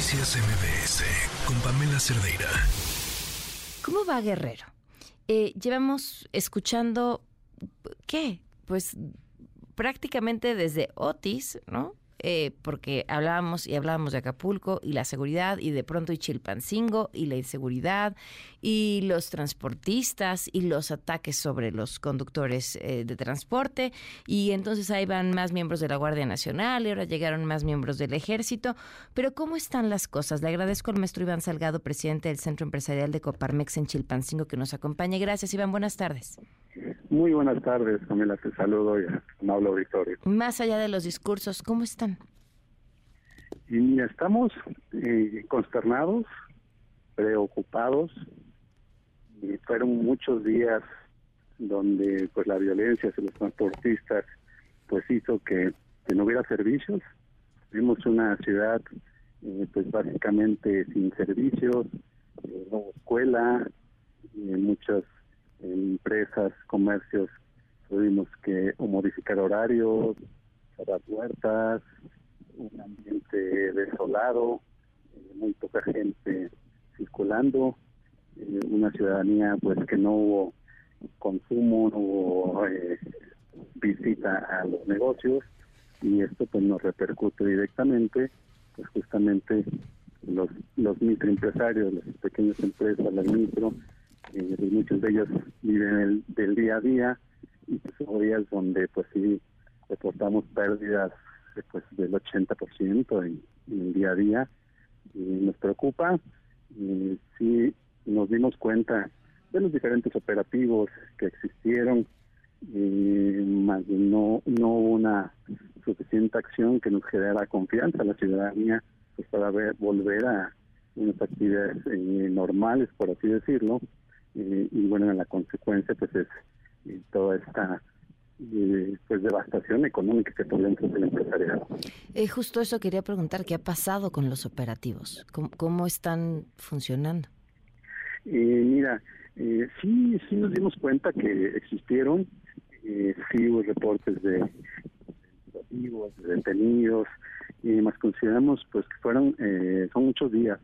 Noticias MBS con Pamela Cerdeira. ¿Cómo va Guerrero? Eh, llevamos escuchando, ¿qué? Pues prácticamente desde Otis, ¿no? Eh, porque hablábamos y hablábamos de Acapulco y la seguridad y de pronto y Chilpancingo y la inseguridad y los transportistas y los ataques sobre los conductores eh, de transporte y entonces ahí van más miembros de la Guardia Nacional y ahora llegaron más miembros del Ejército. Pero ¿cómo están las cosas? Le agradezco al maestro Iván Salgado, presidente del Centro Empresarial de Coparmex en Chilpancingo, que nos acompañe. Gracias, Iván. Buenas tardes. Muy buenas tardes, Camila, te saludo y hablo auditorio. Más allá de los discursos, ¿cómo están? Y estamos eh, consternados, preocupados. Y fueron muchos días donde pues la violencia hacia los transportistas pues hizo que, no hubiera servicios. Vimos una ciudad eh, pues básicamente sin servicios, eh, no escuela, muchas empresas, comercios, tuvimos que modificar horarios, cerrar puertas, un ambiente desolado, eh, muy poca gente circulando, eh, una ciudadanía pues que no hubo consumo, no hubo eh, visita a los negocios y esto pues nos repercute directamente pues justamente los los microempresarios, las pequeñas empresas, las micro, muchos de ellos viven del día a día y pues, son días donde pues sí reportamos pérdidas pues del 80% en, en el día a día y nos preocupa y sí nos dimos cuenta de los diferentes operativos que existieron y más no no hubo una suficiente acción que nos generara confianza a la ciudadanía pues para ver, volver a unas actividades eh, normales por así decirlo y bueno la consecuencia pues es toda esta pues devastación económica que tuvo dentro del empresariado. Eh, justo eso quería preguntar, ¿qué ha pasado con los operativos? ¿Cómo, están funcionando? Eh, mira, eh, sí, sí nos dimos cuenta que existieron, eh, sí hubo reportes de operativos, de detenidos, y más consideramos pues que fueron, eh, son muchos días,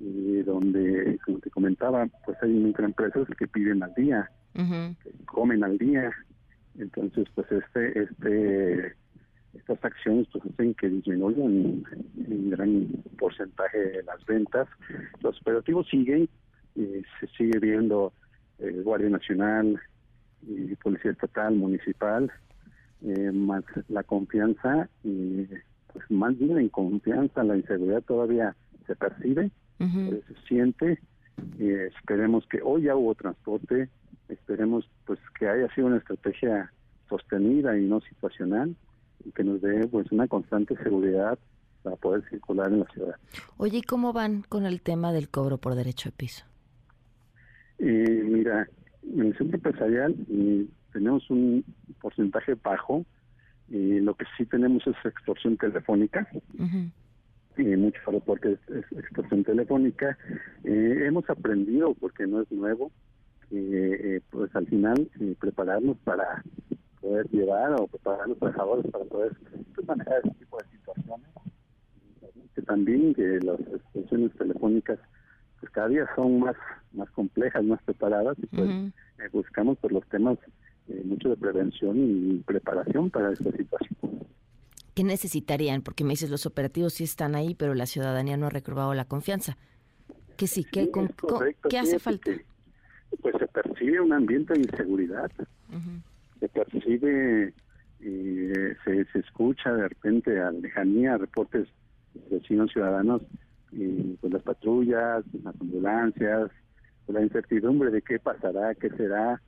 donde, como te comentaba, pues hay microempresas que piden al día, que comen al día, entonces, pues este, este, estas acciones pues hacen que disminuyan un gran porcentaje de las ventas. Los operativos siguen, y se sigue viendo eh, Guardia Nacional y Policía Estatal, Municipal, eh, más la confianza, y pues más bien en confianza, la inseguridad todavía se percibe, se siente. Eh, esperemos que hoy ya hubo transporte, esperemos pues que haya sido una estrategia sostenida y no situacional y que nos dé pues una constante seguridad para poder circular en la ciudad. Oye, ¿y cómo van con el tema del cobro por derecho de piso? Eh, mira, en el centro empresarial eh, tenemos un porcentaje bajo, y lo que sí tenemos es extorsión telefónica. Y muchos aeropuertos es extorsión telefónica. Eh, hemos aprendido, porque no es nuevo, eh, pues al final eh, prepararnos para poder llevar o preparar a los trabajadores para poder pues, manejar ese tipo de situaciones. Que también que las extensiones telefónicas pues cada día son más más complejas, más preparadas y pues eh, buscamos por los temas mucho de prevención y preparación para esta situación. ¿Qué necesitarían? Porque me dices los operativos sí están ahí, pero la ciudadanía no ha recobrado la confianza. Que sí, ¿qué, ¿qué hace falta? pues se percibe un ambiente de inseguridad, se percibe, y se, se escucha de repente a lejanía reportes de vecinos ciudadanos, y pues las patrullas, las ambulancias, pues, la incertidumbre de qué pasará, qué será.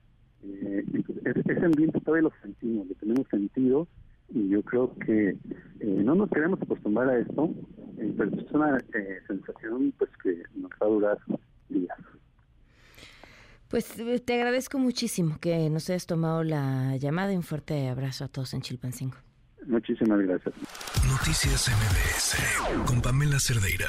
Eh, ese ambiente todavía lo sentimos, lo tenemos sentido y yo creo que eh, no nos queremos acostumbrar a esto, eh, pero es una eh, sensación pues que nos va a durar días. Pues te agradezco muchísimo que nos hayas tomado la llamada y un fuerte abrazo a todos en Chilpancingo. Muchísimas gracias. Noticias MBS con Pamela Cerdeira.